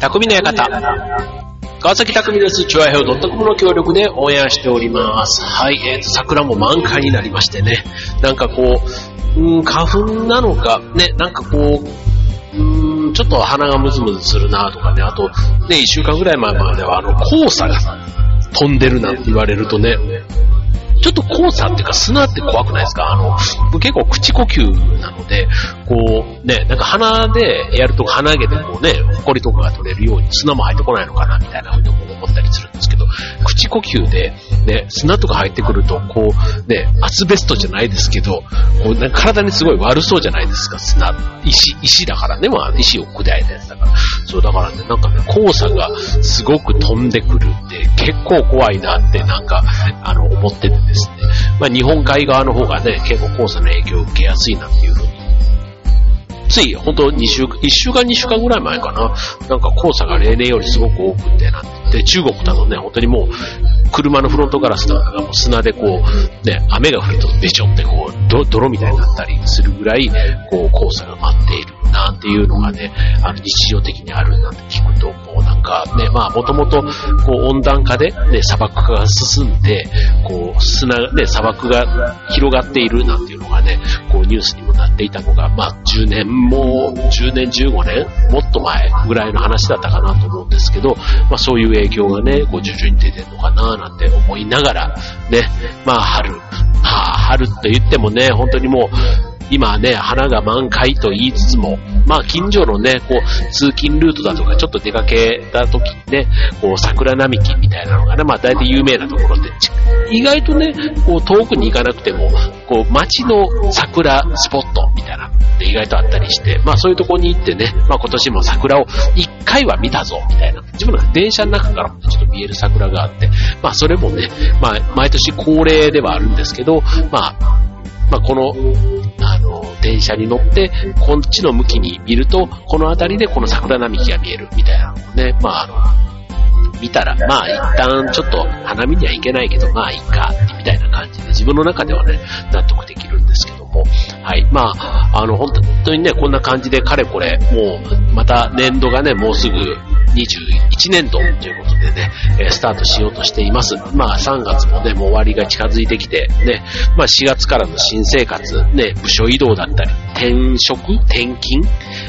匠の館。川崎匠です。チュアヘオ .com の協力でオンエアしております。はい、えーと、桜も満開になりましてね、なんかこう、うん、花粉なのか、ね、なんかこう、うん、ちょっと鼻がムズムズするなとかね、あと、ね、一週間ぐらい前までは、あの、黄砂が飛んでるなんて言われるとね、ちょっと黄砂っていうか砂って怖くないですか？あの、結構口呼吸なので、こうね、なんか鼻でやると鼻毛でこうね、埃とかが取れるように砂も入ってこないのかなみたいなふうに思ったりするんですけど、口呼吸でね、砂とか入ってくると、こうね、アスベストじゃないですけど、こうな体にすごい悪そうじゃないですか、砂。石、石だからね、まあ石を砕いたやつだから。そうだからね、なんかね、黄砂がすごく飛んでくる結構怖いなってなんか、あの、思っててですね。まあ日本海側の方がね、結構黄砂の影響を受けやすいなっていうふうについ、ほんと2週、1週間2週間ぐらい前かな。なんか黄砂が例年よりすごく多くてなって、中国だとね、本当にもう、車のフロントガラスなんかがもう砂でこう、ね、雨が降るとべちょってこう、泥みたいになったりするぐらい、こう、黄砂が舞っているなんていうのがね、あの、日常的にあるなんて聞くと、かね、まあ、もともと、温暖化で、ね、砂漠化が進んで、こう、砂、ね、砂漠が広がっているなんていうのがね、こう、ニュースにもなっていたのが、まあ、10年も、10年、15年、もっと前ぐらいの話だったかなと思うんですけど、まあ、そういう影響がね、こう、徐々に出てるのかななんて思いながら、ね、まあ、春、まあ、春って言ってもね、本当にもう、今ね、花が満開と言いつつも、まあ近所のね、こう、通勤ルートだとかちょっと出かけた時にね、こう、桜並木みたいなのがね、まあ大体有名なところで、意外とね、こう、遠くに行かなくても、こう、街の桜スポットみたいな意外とあったりして、まあそういうところに行ってね、まあ今年も桜を一回は見たぞ、みたいな。自分の電車の中からもちょっと見える桜があって、まあそれもね、まあ毎年恒例ではあるんですけど、まあ、まあ、この、あの、電車に乗って、こっちの向きに見ると、この辺りでこの桜並木が見えるみたいなのをね、まあ、あの、見たら、まあ、一旦ちょっと花見には行けないけど、まあ、いいか、みたいな感じで、自分の中ではね、納得できるんですけども、はい。まあ、あの、本当にね、こんな感じで、かれこれ、もう、また年度がね、もうすぐ、21年度ということでね、えスタートしようとしています。まあ3月もね、もう終わりが近づいてきて、ね、まあ4月からの新生活、ね、部署移動だったり、転職？転勤？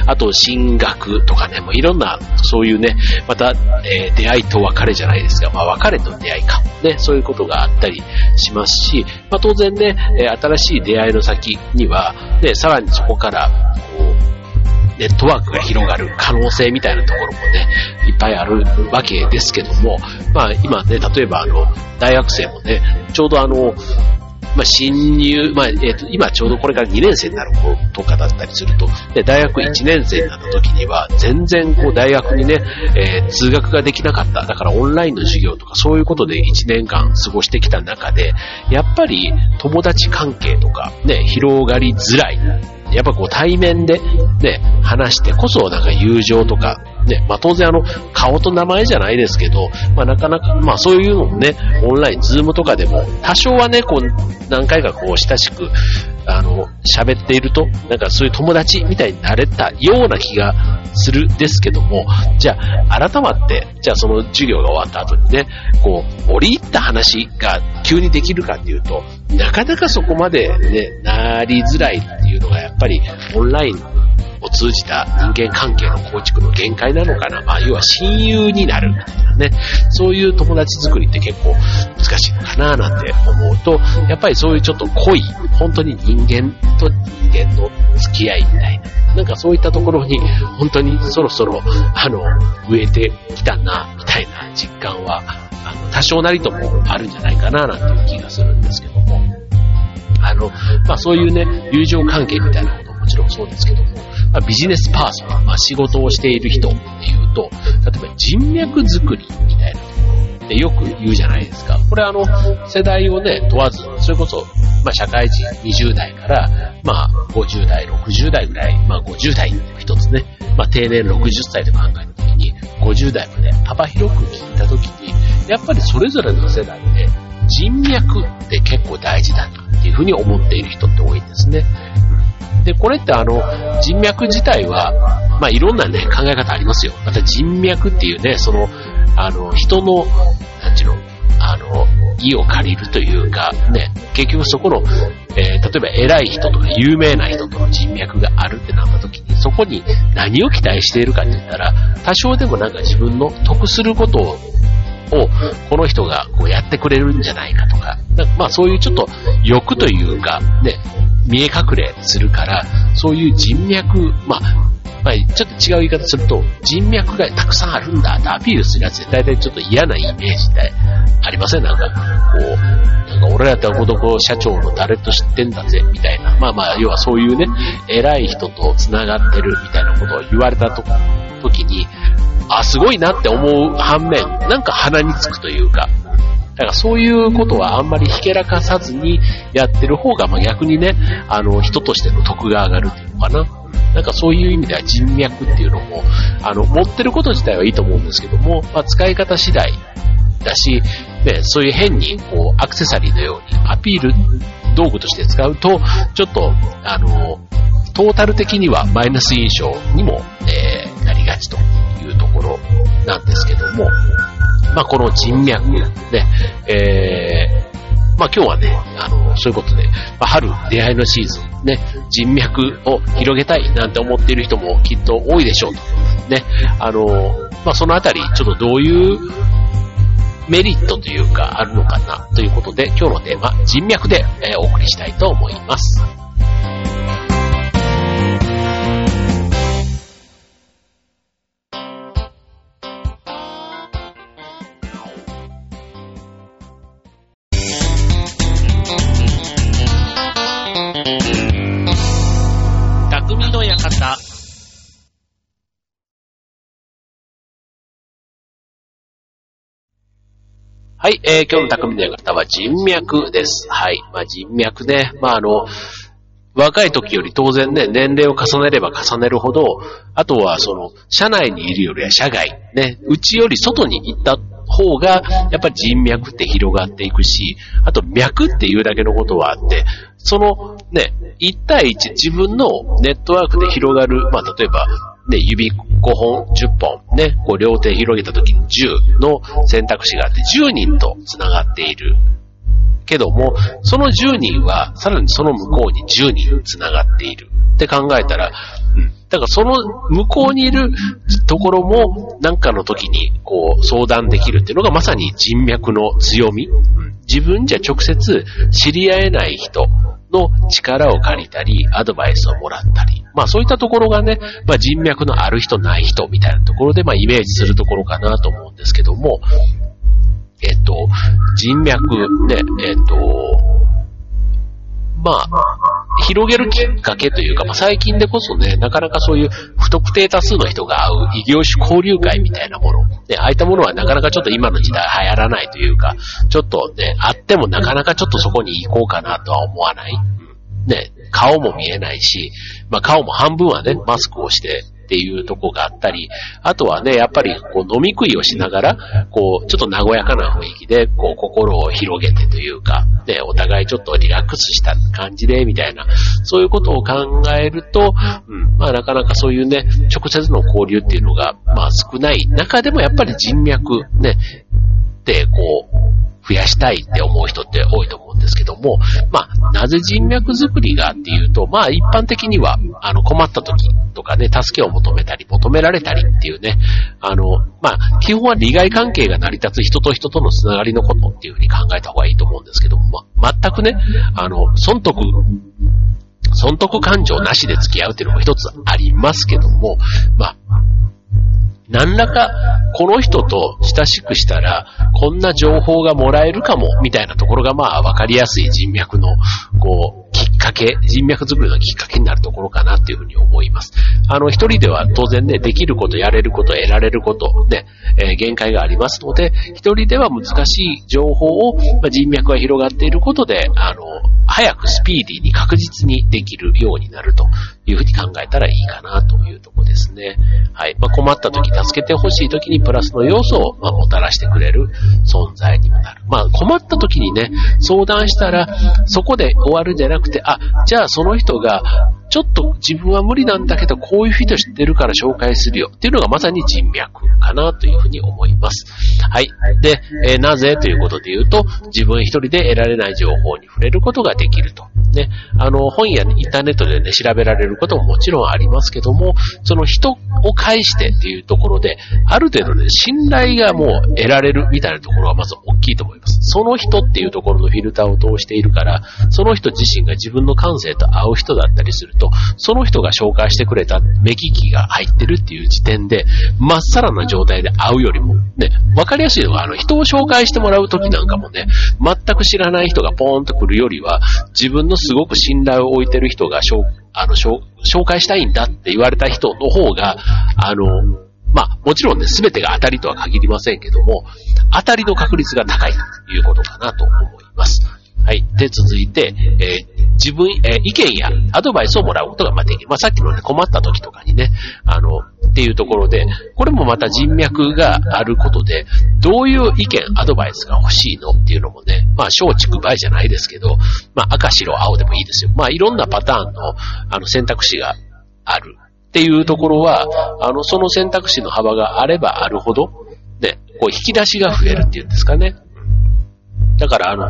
あと進学とかね、もういろんな、そういうね、また、えー、出会いと別れじゃないですが、まあ別れと出会いか、ね、そういうことがあったりしますし、まあ当然ね、え、新しい出会いの先には、ね、さらにそこから、こう、ネットワークが広がる可能性みたいなところもね、いっぱいあるわけですけども、まあ今ね、例えばあの、大学生もね、ちょうどあの、まあ、新入、まあ、えっ、ー、と、今ちょうどこれから2年生になる子とかだったりすると、で、大学1年生になった時には、全然こう大学にね、えー、通学ができなかった。だからオンラインの授業とかそういうことで1年間過ごしてきた中で、やっぱり友達関係とかね、広がりづらい。やっぱこう対面でね、話してこそなんか友情とか、ね、まあ当然あの、顔と名前じゃないですけど、まあなかなか、まあそういうのもね、オンライン、ズームとかでも、多少はね、こう、何回かこう親しく、あの、喋っていると、なんかそういう友達みたいになれたような気がするですけども、じゃあ、改まって、じゃあその授業が終わった後にね、こう、折り入った話が急にできるかっていうと、なかなかそこまでね、なりづらいっていうのがやっぱりオンラインを通じた人間関係の構築の限界なのかな。まあ、要は親友になるみたいなね。そういう友達作りって結構難しいのかななんて思うと、やっぱりそういうちょっと濃い、本当に人間と人間の付き合いみたいな。なんかそういったところに、本当にそろそろ、あの、植えてきたな、みたいな実感は、あの、多少なりともあるんじゃないかな、なんていう気がするんですけども。あの、まあそういうね、友情関係みたいなことももちろんそうですけども、まあ、ビジネスパーソン、まあ仕事をしている人っていうと、例えば人脈作りみたいなところってよく言うじゃないですか。これあの、世代をね、問わず、それこそ、まあ社会人20代から、まあ50代、60代ぐらい、まあ50代一つね、まあ定年60歳で考えたときに、50代まで幅広く聞いたときに、やっぱりそれぞれの世代で人脈って結構大事だなっていうふうに思っている人って多いんですね。で、これってあの、人脈自体は、まあいろんなね、考え方ありますよ。また人脈っていうね、その、あの、人の、なんちゅうの、あの、意を借りるというか、ね、結局そこの、えー、例えば偉い人とか有名な人との人脈があるってなった時に、そこに何を期待しているかって言ったら、多少でもなんか自分の得することををこの人がこうやってくれるんじゃないかとか、まあそういうちょっと欲というか、ね、見え隠れするから、そういう人脈、まあ、まあ、ちょっと違う言い方すると、人脈がたくさんあるんだってアピールするやつで大体ちょっと嫌なイメージってありません？なんか、こう、なんか俺らってどこ社長の誰と知ってんだぜ、みたいな。まあまあ、要はそういうね、偉い人と繋がってるみたいなことを言われたと時に、あ、すごいなって思う反面、なんか鼻につくというか、だからそういうことはあんまりひけらかさずにやってる方が、まあ逆にね、あの、人としての得が上がるっていうのかな。なんかそういう意味では人脈っていうのも、あの、持ってること自体はいいと思うんですけども、まあ使い方次第だし、ね、そういう変にこうアクセサリーのようにアピール道具として使うと、ちょっと、あの、トータル的にはマイナス印象にも、えー、なりがちというとまあ、この人脈、ね、えー、まあ、今日はね、あの、そういうことで、まあ、春出会いのシーズン、ね、人脈を広げたいなんて思っている人もきっと多いでしょうと。ね、あの、まあ、そのあたり、ちょっとどういうメリットというかあるのかなということで、今日のテーマ、人脈で、えお送りしたいと思います。はい、えー、今日の匠の方は人脈です。はい。まあ、人脈ね。まあ、あの、若い時より当然ね、年齢を重ねれば重ねるほど、あとはその、社内にいるよりは社外、ね、うちより外に行った方が、やっぱり人脈って広がっていくし、あと脈っていうだけのことはあって、そのね、1対1自分のネットワークで広がる、まあ例えば、ね、指5本、10本、ね、こう両手広げた時に10の選択肢があって10人と繋がっている。けども、その10人は、さらにその向こうに10人繋がっているって考えたら、うん。だからその向こうにいるところも、なんかの時に、こう、相談できるっていうのがまさに人脈の強み。うん、自分じゃ直接知り合えない人の力を借りたり、アドバイスをもらったり、まあそういったところがね、まあ人脈のある人ない人みたいなところで、まあイメージするところかなと思うんですけども、えっと、人脈ね、えっと、まあ、広げるきっかけというか、まあ、最近でこそね、なかなかそういう不特定多数の人が会う異業種交流会みたいなもの、ね、ああいったものはなかなかちょっと今の時代流行らないというか、ちょっとね、あってもなかなかちょっとそこに行こうかなとは思わない。ね、顔も見えないし、まあ、顔も半分はね、マスクをしてっていうとこがあったり、あとはね、やっぱりこう飲み食いをしながら、こう、ちょっと和やかな雰囲気で、こう、心を広げてというか、ね、お互いちょっとリラックスした感じで、みたいな、そういうことを考えると、うん、まあなかなかそういうね、直接の交流っていうのが、まあ少ない中でもやっぱり人脈、ね、ってこう、増やしたいって思う人って多いと思うんですけども、まあ、なぜ人脈作りがっていうと、まあ一般的には、あの困った時とかね、助けを求めたり、求められたりっていうね、あの、まあ、基本は利害関係が成り立つ人と人とのつながりのことっていうふうに考えた方がいいと思うんですけども、まあ、全くね、あの、損得、損得感情なしで付き合うっていうのも一つありますけども、まあ、何らか、この人と親しくしたら、こんな情報がもらえるかも、みたいなところがまあ、わかりやすい人脈の、こう、きっかけ、人脈作りのきっかけになるところかなっていうふうに思います。あの、一人では当然ね、できること、やれること、得られること、ね、えー、限界がありますので、一人では難しい情報を、まあ、人脈が広がっていることで、あの、早くスピーディーに確実にできるようになるというふうに考えたらいいかなというとこですね。はい。まあ、困った時、助けてほしい時にプラスの要素を、まもたらしてくれる存在にもなる。まあ、困った時にね、相談したら、そこで終わるんじゃなくて、あ、じゃあその人が、ちょっと自分は無理なんだけど、こういう人知ってるから紹介するよっていうのがまさに人脈かなというふうに思います。はい。で、えー、なぜということで言うと、自分一人で得られない情報に触れることができると。ね、あの、本やインターネットでね、調べられることももちろんありますけども、その人を介してっていうところで、ある程度ね、信頼がもう得られるみたいなところはまず大きいと思います。その人っていうところのフィルターを通しているから、その人自身が自分の感性と合う人だったりすると、その人が紹介してくれた目利きが入ってるっていう時点で、まっさらな状態で会うよりも、ね、わかりやすいのが、あの、人を紹介してもらうときなんかもね、全く知らない人がポーンと来るよりは、自分のすごく信頼を置いてる人があの紹介したいんだって言われた人の方が、あの、まあ、もちろんね、すべてが当たりとは限りませんけども、当たりの確率が高いということかなと思います。はい。で、続いて、えー、自分、えー、意見やアドバイスをもらうことがまできる。まあ、さっきのね、困った時とかにね、あの、っていうところで、これもまた人脈があることで、どういう意見、アドバイスが欲しいのっていうのもね、まあ、松竹梅じゃないですけど、まあ、赤、白、青でもいいですよ。まあ、いろんなパターンの、あの、選択肢がある。っていうところは、あの、その選択肢の幅があればあるほど、ね、こう引き出しが増えるっていうんですかね。だから、あの、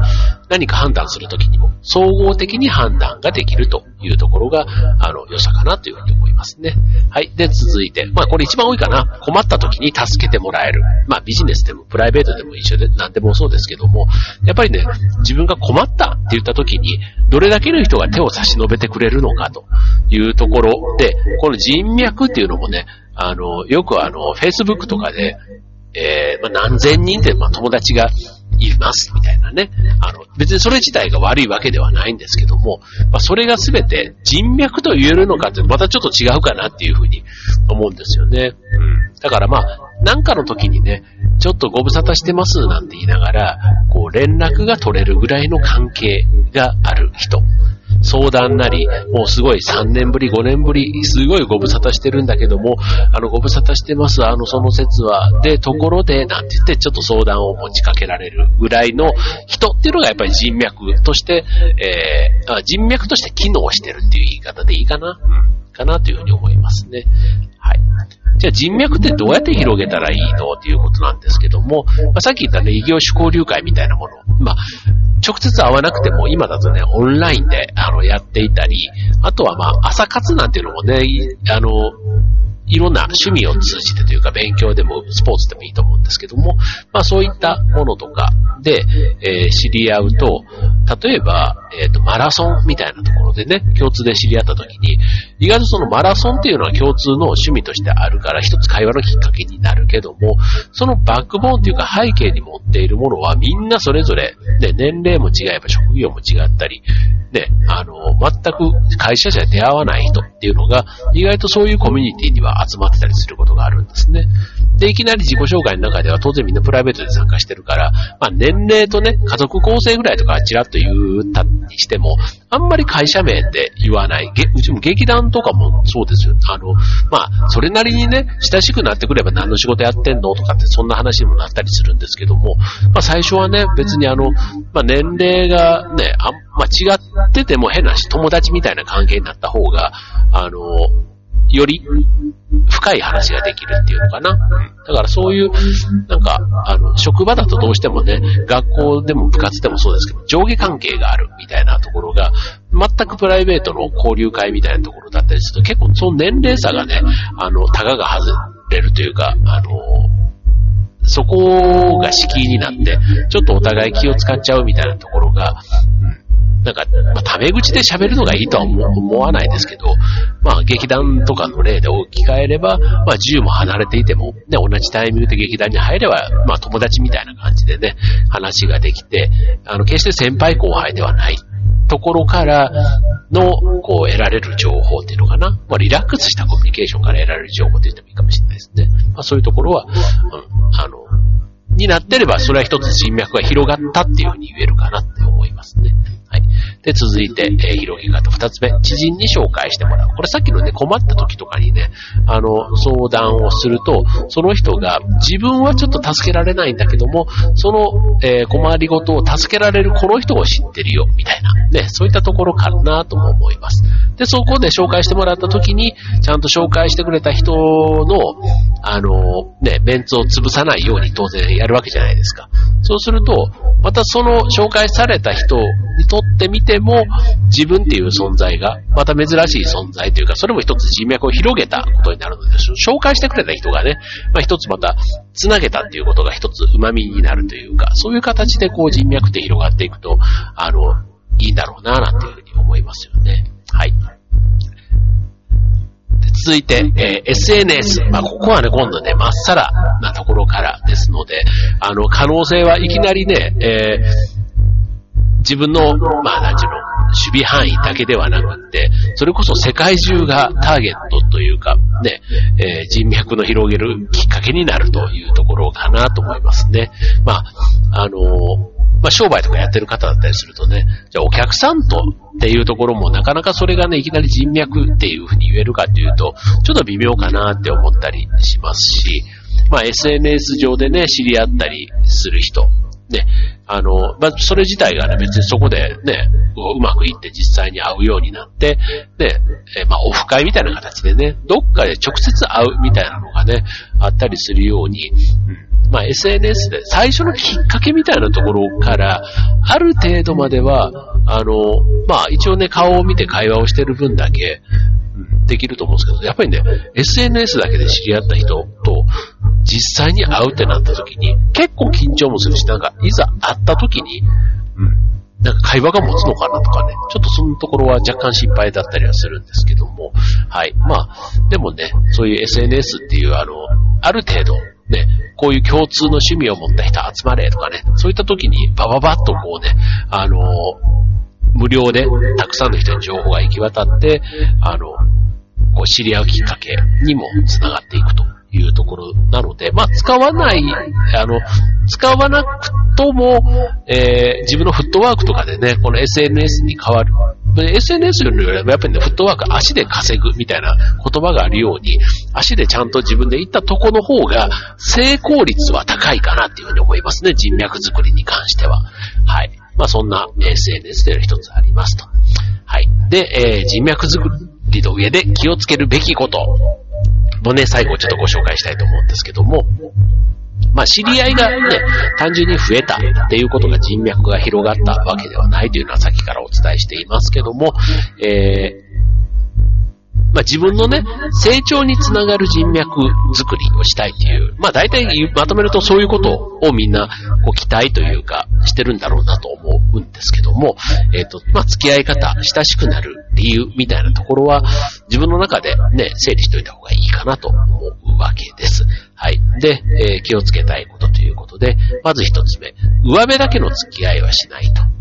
何か判断するときにも、総合的に判断ができるというところが、あの、良さかなというふうに思いますね。はい。で、続いて、まあ、これ一番多いかな。困ったときに助けてもらえる。まあ、ビジネスでもプライベートでも一緒で、何でもそうですけども、やっぱりね、自分が困ったって言ったときに、どれだけの人が手を差し伸べてくれるのかというところで、この人脈っていうのもね、あの、よくあの、Facebook とかで、えー、まあ、何千人って、まあ、友達がいます、みたいなね。あの、別にそれ自体が悪いわけではないんですけども、まあ、それが全て人脈と言えるのかってまたちょっと違うかなっていうふうに思うんですよね。うん。だからまあ、なんかの時にね、ちょっとご無沙汰してますなんて言いながら、こう連絡が取れるぐらいの関係がある人。相談なり、もうすごい3年ぶり、5年ぶり、すごいご無沙汰してるんだけども、あの、ご無沙汰してます、あの、その説は、で、ところで、なんて言って、ちょっと相談を持ちかけられるぐらいの人っていうのがやっぱり人脈として、えー、人脈として機能してるっていう言い方でいいかな、うん、かなというふうに思いますね。はい。じゃあ人脈ってどうやって広げたらいいのっていうことなんですけども、まあ、さっき言ったね、異業種交流会みたいなもの。まあ、直接会わなくても、今だとね、オンラインで、あの、やっていたり、あとはまあ、朝活なんていうのもね、あの、いろんな趣味を通じてというか、勉強でもスポーツでもいいと思うんですけども、まあそういったものとかで、えー、知り合うと、例えば、えっ、ー、と、マラソンみたいなところでね、共通で知り合った時に、意外とそのマラソンっていうのは共通の趣味としてあるから、一つ会話のきっかけになるけども、そのバックボーンっていうか背景に持っているものはみんなそれぞれ、ね、年齢も違えば職業も違ったり、ね、あの、全く会社じゃ出会わない人っていうのが、意外とそういうコミュニティには集まってたりすることがあるんですね。で、いきなり自己紹介の中では当然みんなプライベートで参加してるから、まあ年齢とね、家族構成ぐらいとかちらっと言ったにしても、あんまり会社名って言わない。うちも劇団とかもそうですよ。あの、まあ、それなりにね、親しくなってくれば何の仕事やってんのとかってそんな話にもなったりするんですけども、まあ最初はね、別にあの、まあ年齢がね、あま違ってても変なし、友達みたいな関係になった方が、あの、より深い話ができるっていうのかな。だからそういう、なんか、あの、職場だとどうしてもね、学校でも部活でもそうですけど、上下関係があるみたいなところが、全くプライベートの交流会みたいなところだったりすると、結構その年齢差がね、あの、たがが外れるというか、あの、そこが敷居になって、ちょっとお互い気を使っちゃうみたいなところが、なんか、まあ、タメ口で喋るのがいいとは思わないですけど、まあ、劇団とかの例で置き換えれば、まあ、10も離れていても、ね、同じタイミングで劇団に入れば、まあ、友達みたいな感じでね、話ができて、あの、決して先輩後輩ではないところからの、こう、得られる情報っていうのかな。まあ、リラックスしたコミュニケーションから得られる情報って言ってもいいかもしれないですね。まあ、そういうところは、うん、あの、になってれば、それは一つ人脈が広がったっていうふうに言えるかなって思いますね。はい。で、続いて、えー、広げ方二つ目、知人に紹介してもらう。これさっきのね、困った時とかにね、あの、相談をすると、その人が自分はちょっと助けられないんだけども、その、えー、困りごとを助けられるこの人を知ってるよ、みたいな。ね、そういったところかなとも思います。で、そこで紹介してもらった時に、ちゃんと紹介してくれた人の、あの、ね、メンツを潰さないように当然やるわけじゃないですか。そうすると、またその紹介された人にとってみても、自分っていう存在が、また珍しい存在というか、それも一つ人脈を広げたことになるので、紹介してくれた人がね、まあ一つまた繋げたっていうことが一つ旨味になるというか、そういう形でこう人脈って広がっていくと、あの、いいんだろうな、なんていうふうに思いますよね。はい。続いて、えー、SNS。まあ、ここはね、今度ね、まっさらなところからですので、あの、可能性はいきなりね、えー、自分の、まあ、なんちゅうの、守備範囲だけではなくって、それこそ世界中がターゲットというか、ね、えー、人脈の広げるきっかけになるというところかなと思いますね。まあ、あのーまあ、商売とかやってる方だったりするとね、じゃあお客さんとっていうところもなかなかそれがね、いきなり人脈っていうふうに言えるかっていうと、ちょっと微妙かなって思ったりしますし、まあ SNS 上でね、知り合ったりする人、ね、あの、まあ、それ自体がね、別にそこでね、うまくいって実際に会うようになって、ね、えまあ、オフ会みたいな形でね、どっかで直接会うみたいなのがね、あったりするように、うん。まあ、SNS で最初のきっかけみたいなところから、ある程度までは、あの、まあ、一応ね、顔を見て会話をしてる分だけ、できると思うんですけど、やっぱりね、SNS だけで知り合った人と、実際に会うってなった時に、結構緊張もするし、なんか、いざ会った時に、うん、なんか会話が持つのかなとかね、ちょっとそのところは若干心配だったりはするんですけども、はい。まあ、でもね、そういう SNS っていう、あの、ある程度、ね、こういう共通の趣味を持った人集まれとかね、そういった時にバババッとこうね、あの、無料でたくさんの人に情報が行き渡って、あの、こう知り合うきっかけにもつながっていくというところなので、まあ、使わない、あの、使わなくとも、えー、自分のフットワークとかでね、この SNS に変わる。SNS よりはやっぱりね、フットワーク、足で稼ぐみたいな言葉があるように、足でちゃんと自分で行ったとこの方が、成功率は高いかなっていうふうに思いますね。人脈作りに関しては。はい。まあそんな SNS というのが一つありますと。はい。で、えー、人脈作りの上で気をつけるべきことのね、最後ちょっとご紹介したいと思うんですけども、まあ、知り合いがね、単純に増えたっていうことが人脈が広がったわけではないというのはさっきからお伝えしていますけども、えーまあ、自分のね、成長につながる人脈作りをしたいっていう、まあ大体まとめるとそういうことをみんなこう期待というかしてるんだろうなと思うんですけども、えっ、ー、と、まあ付き合い方、親しくなる理由みたいなところは自分の中でね、整理しておいた方がいいかなと思うわけです。はい。で、えー、気をつけたいことということで、まず一つ目、上辺だけの付き合いはしないと。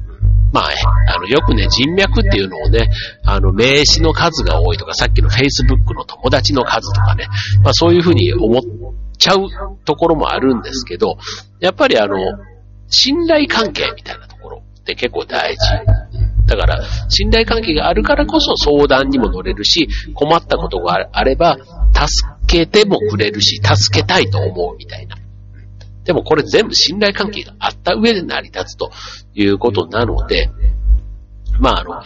まあ、あの、よくね、人脈っていうのをね、あの、名詞の数が多いとか、さっきの Facebook の友達の数とかね、まあそういうふうに思っちゃうところもあるんですけど、やっぱりあの、信頼関係みたいなところって結構大事。だから、信頼関係があるからこそ相談にも乗れるし、困ったことがあれば、助けてもくれるし、助けたいと思うみたいな。でもこれ全部信頼関係があった上で成り立つということなので、まああの、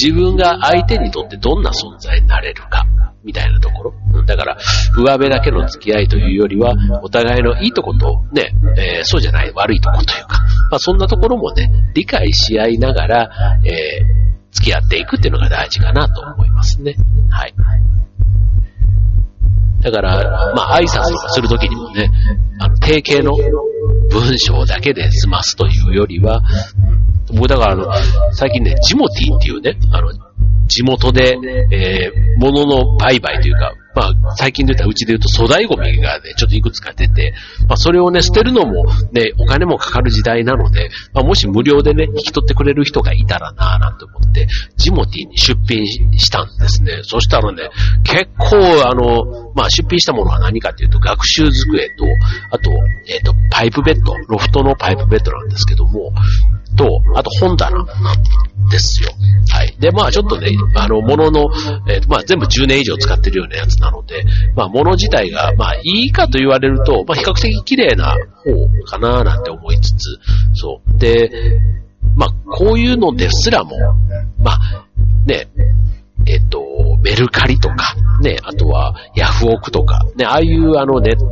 自分が相手にとってどんな存在になれるか、みたいなところ。だから、上辺だけの付き合いというよりは、お互いのいいとことね、えー、そうじゃない悪いとこというか、まあそんなところもね、理解し合いながら、えー、付き合っていくっていうのが大事かなと思いますね。はい。だから、まあ、挨拶とかするときにもね、あの、定型の文章だけで済ますというよりは、僕だからあの、最近ね、ジモティっていうね、あの、地元で、えー、物の売買というか、まあ、最近で言ったらうちで言うと粗大ゴミがね、ちょっといくつか出て、まあ、それをね、捨てるのもね、お金もかかる時代なので、まあ、もし無料でね、引き取ってくれる人がいたらなぁなんて思って、ジモティに出品したんですね。そしたらね、結構あの、まあ、出品したものは何かっていうと、学習机と、あと、えっ、ー、と、パイプベッド、ロフトのパイプベッドなんですけども、と、あと本棚なんですよ。はい。で、まあちょっとね、あの、物の、えー、まあ全部10年以上使ってるようなやつなので、まあ物自体が、まあいいかと言われると、まあ比較的綺麗な方かななんて思いつつ、そう。で、まあこういうのですらも、まあ、ね、えっと、メルカリとか、ね、あとはヤフオクとか、ね、ああいうあのネット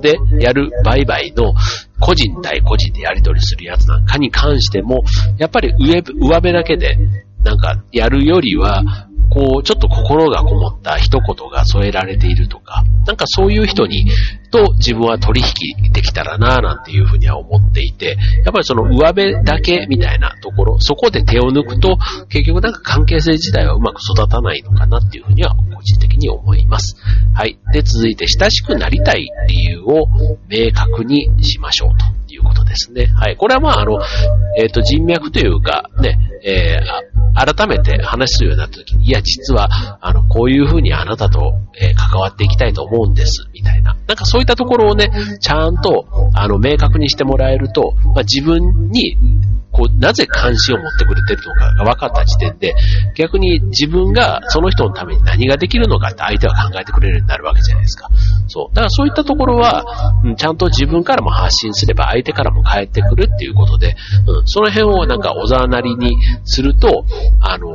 でやる売買の個人対個人でやり取りするやつなんかに関しても、やっぱり上、上辺だけでなんかやるよりは、こう、ちょっと心がこもった一言が添えられているとか、なんかそういう人に、と自分は取引できたらなぁなんていうふうには思っていて、やっぱりその上辺だけみたいなところ、そこで手を抜くと、結局なんか関係性自体はうまく育たないのかなっていうふうには個人的に思います。はい。で、続いて親しくなりたい理由を明確にしましょうということですね。はい。これはまあ、あの、えっ、ー、と、人脈というか、ね、えー、改めて話するようになった時に、いや、実は、あの、こういうふうにあなたと、えー、関わっていきたいと思うんです、みたいな。なんかそういったところをね、ちゃんと、あの、明確にしてもらえると、まあ、自分にこう、なぜ関心を持ってくれてるのかが分かった時点で、逆に自分がその人のために何ができるのかって相手は考えてくれるようになるわけじゃないですか。そう。だからそういったところは、うん、ちゃんと自分からも発信すれば相手からも返ってくるっていうことで、うん、その辺をなんかおざなりにすると、あの、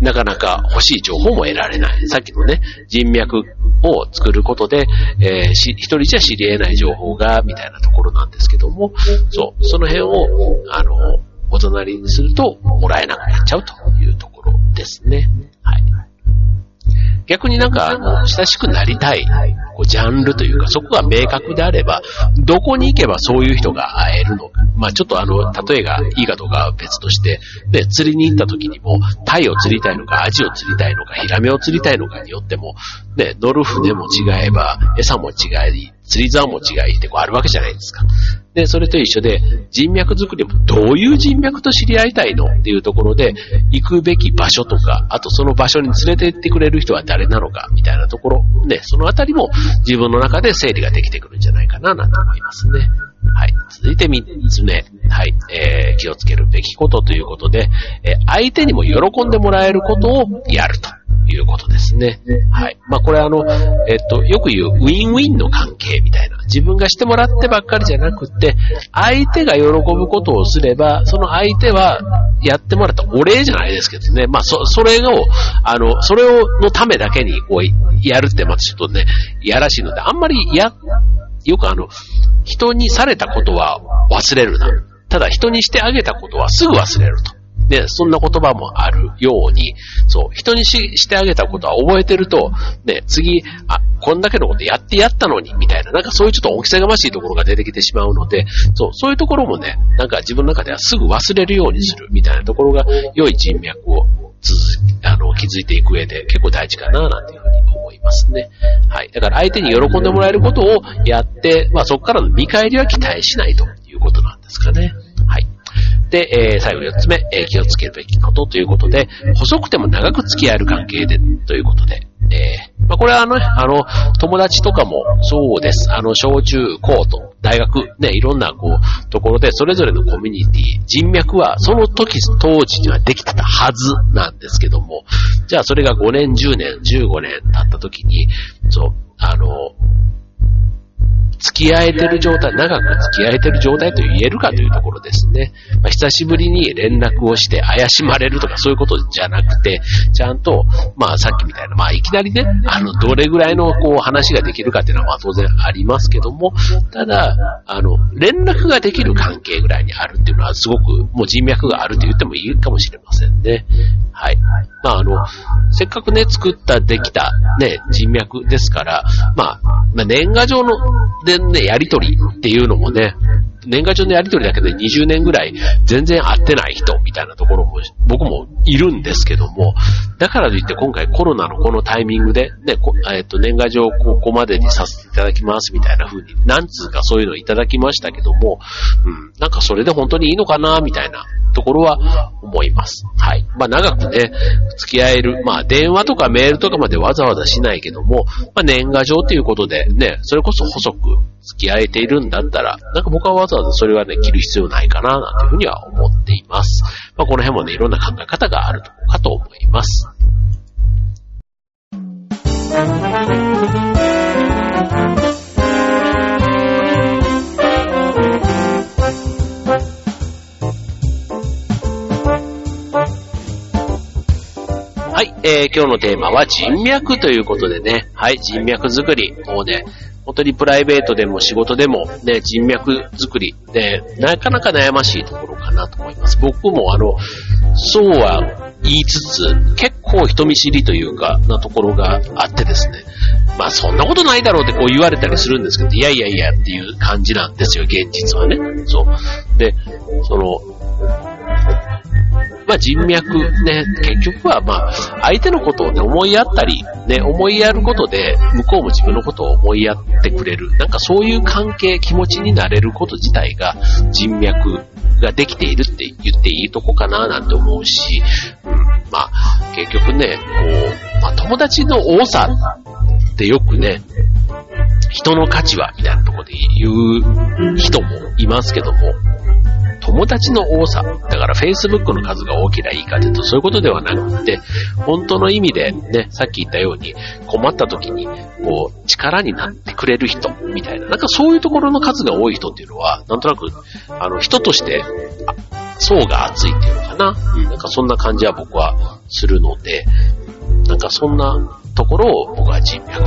なかなか欲しい情報も得られない。さっきのね、人脈を作ることで、えー、一人じゃ知り得ない情報が、みたいなところなんですけども、そう、その辺を、あの、お隣にすると、もらえなくなっちゃうというところですね。はい。逆になんか、あの親しくなりたい、こう、ジャンルというか、そこが明確であれば、どこに行けばそういう人が会えるのか。まあちょっとあの、例えがいいかどうかは別として、で、釣りに行った時にも、タイを釣りたいのか、アジを釣りたいのか、ヒラメを釣りたいのかによっても、ね、乗る船も違えば、餌も違い、釣り竿も違いってこうあるわけじゃないですか。で、それと一緒で、人脈作りもどういう人脈と知り合いたいのっていうところで、行くべき場所とか、あとその場所に連れて行ってくれる人は誰なのか、みたいなところ、ね、そのあたりも自分の中で整理ができてくるんじゃないかな、なんて思いますね。はい。続いて三つ目。はい。えー、気をつけるべきことということで、えー、相手にも喜んでもらえることをやると。いうことですね。はい。まあ、これあの、えっと、よく言うウィンウィンの関係みたいな。自分がしてもらってばっかりじゃなくて、相手が喜ぶことをすれば、その相手はやってもらったお礼じゃないですけどね。まあ、そ、それを、あの、それを、のためだけに、こう、やるってまたちょっとね、いやらしいので、あんまりや、よくあの、人にされたことは忘れるな。ただ人にしてあげたことはすぐ忘れると。ね、そんな言葉もあるように、そう、人にししてあげたことは覚えてると、ね、次、あ、こんだけのことやってやったのに、みたいな、なんかそういうちょっと大きさがましいところが出てきてしまうので、そう、そういうところもね、なんか自分の中ではすぐ忘れるようにする、みたいなところが、良い人脈を続あの、気づいていく上で結構大事かな、なんていうふうにますね。はい。だから相手に喜んでもらえることをやって、まあそこからの見返りは期待しないということなんですかね。はい。で、えー、最後4つ目、えー、気をつけるべきことということで、細くても長く付き合える関係で、ということで、えー、まあ、これはあの、あの、友達とかもそうです。あの、小中高と、大学、ね、いろんな、こう、ところで、それぞれのコミュニティ、人脈は、その時、当時にはできてたはずなんですけども、じゃあそれが5年、10年、15年経った時に、そう、あの、付き合えてる状態、長く付き合えてる状態と言えるかというところですね。まあ、久しぶりに連絡をして怪しまれるとかそういうことじゃなくて、ちゃんと、まあさっきみたいな、まあいきなりね、あの、どれぐらいのこう話ができるかっていうのはまあ当然ありますけども、ただ、あの、連絡ができる関係ぐらいにあるっていうのはすごくもう人脈があると言ってもいいかもしれませんね。はい。まああの、せっかくね、作った、できた、ね、人脈ですから、まあ、まあ、年賀状の、然ね、やりとりっていうのもね、年賀状のやりとりだけで20年ぐらい全然会ってない人みたいなところも僕もいるんですけども、だからといって今回コロナのこのタイミングで、ね、えっ、と、年賀状をここまでにさせていただきますみたいな風に、なんつうかそういうのをいただきましたけども、うん、なんかそれで本当にいいのかなみたいなところは思います。はい。まあ長くね、付き合える、まあ電話とかメールとかまでわざわざしないけども、まあ年賀状ということでね、それこそ細く付き合えているんだったら、なんか僕はざわざそれはね、着る必要ないかな、なんていうふうには思っています。まあこの辺もね、いろんな考え方があるとこかと思います。はい、えー、今日のテーマは人脈ということでね、はい、人脈作り。もうね、本当にプライベートでも仕事でもね、人脈作りで、なかなか悩ましいところかなと思います。僕もあの、そうは言いつつ、結構人見知りというか、なところがあってですね。まあそんなことないだろうってこう言われたりするんですけど、いやいやいやっていう感じなんですよ、現実はね。そう。で、その、まあ人脈ね、結局はまあ相手のことをね思いやったり、ね、思いやることで向こうも自分のことを思いやってくれる。なんかそういう関係、気持ちになれること自体が人脈ができているって言っていいとこかななんて思うし、うん、まあ結局ね、こう、まあ友達の多さってよくね、人の価値はみたいなところで言う人もいますけども、友達の多さ。だから Facebook の数が大きないいかというとそういうことではなくて、本当の意味でね、さっき言ったように困った時にこう力になってくれる人みたいな、なんかそういうところの数が多い人っていうのは、なんとなくあの人として層が厚いっていうのかな。うん、なんかそんな感じは僕はするので、なんかそんなところを僕は人脈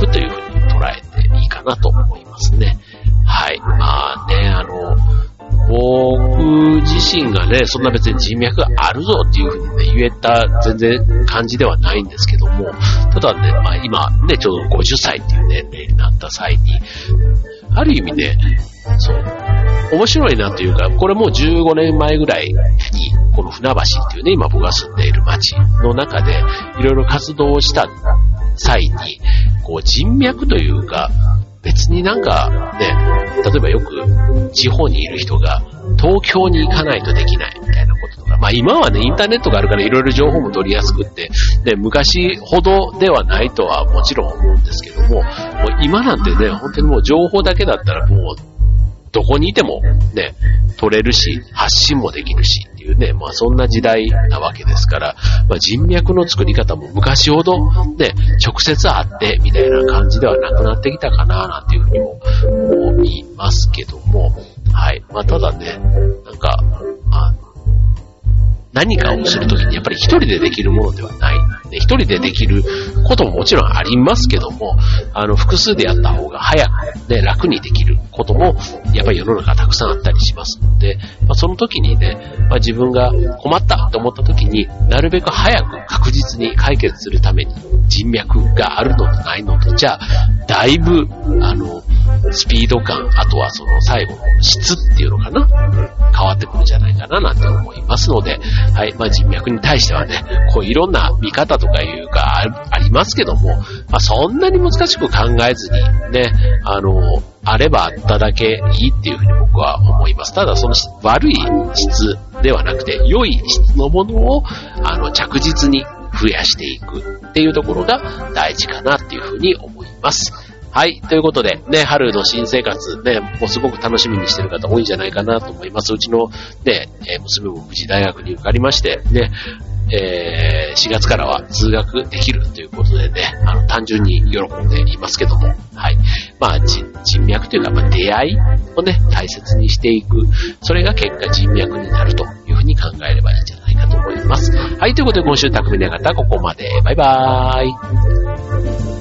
身がね、そんな別に人脈があるぞっていうふうにね、言えた全然感じではないんですけども、ただね、まあ今ね、ちょうど50歳っていう年齢になった際に、ある意味ね、そう、面白いなというか、これもう15年前ぐらいに、この船橋っていうね、今僕が住んでいる街の中で、いろいろ活動をした際に、こう人脈というか、別になんかね、例えばよく地方にいる人が東京に行かないとできないみたいなこととか、まあ今はね、インターネットがあるからいろいろ情報も取りやすくって、で、昔ほどではないとはもちろん思うんですけども、もう今なんてね、本当にもう情報だけだったらもうどこにいてもね、取れるし、発信もできるしいうね、まあそんな時代なわけですから、まあ人脈の作り方も昔ほどね、直接会ってみたいな感じではなくなってきたかななんていうふうにも思いますけども、はい。まあただね、なんか、あの、何かをするときにやっぱり一人でできるものではない。一人でできることももちろんありますけども、あの、複数でやった方が早く、ね、楽にできることも、やっぱり世の中たくさんあったりしますので、まあ、その時にね、まあ、自分が困ったと思った時になるべく早く確実に解決するために人脈があるのとないのと、じゃあ、だいぶ、あの、スピード感、あとはその最後の質っていうのかな、変わってくるんじゃないかななんて思いますので、はい、まあ、人脈に対してはね、こういろんな見方とかいうかありますけども、まあ、そんなに難しく考えずにね、あの、あればあっただけいいっていうふうに僕は思います。ただその悪い質ではなくて、良い質のものを、あの、着実に増やしていくっていうところが大事かなっていうふうに思います。はい。ということで、ね、春の新生活、ね、もうすごく楽しみにしてる方多いんじゃないかなと思います。うちの、ね、え娘も無事大学に受かりまして、ね、えー、4月からは通学できるということでね、あの、単純に喜んでいますけども、はい。まあ、人脈というか、まあ、出会いをね、大切にしていく。それが結果人脈になるというふうに考えればいいんじゃないかと思います。はい。ということで、今週匠の方、ここまで。バイバーイ。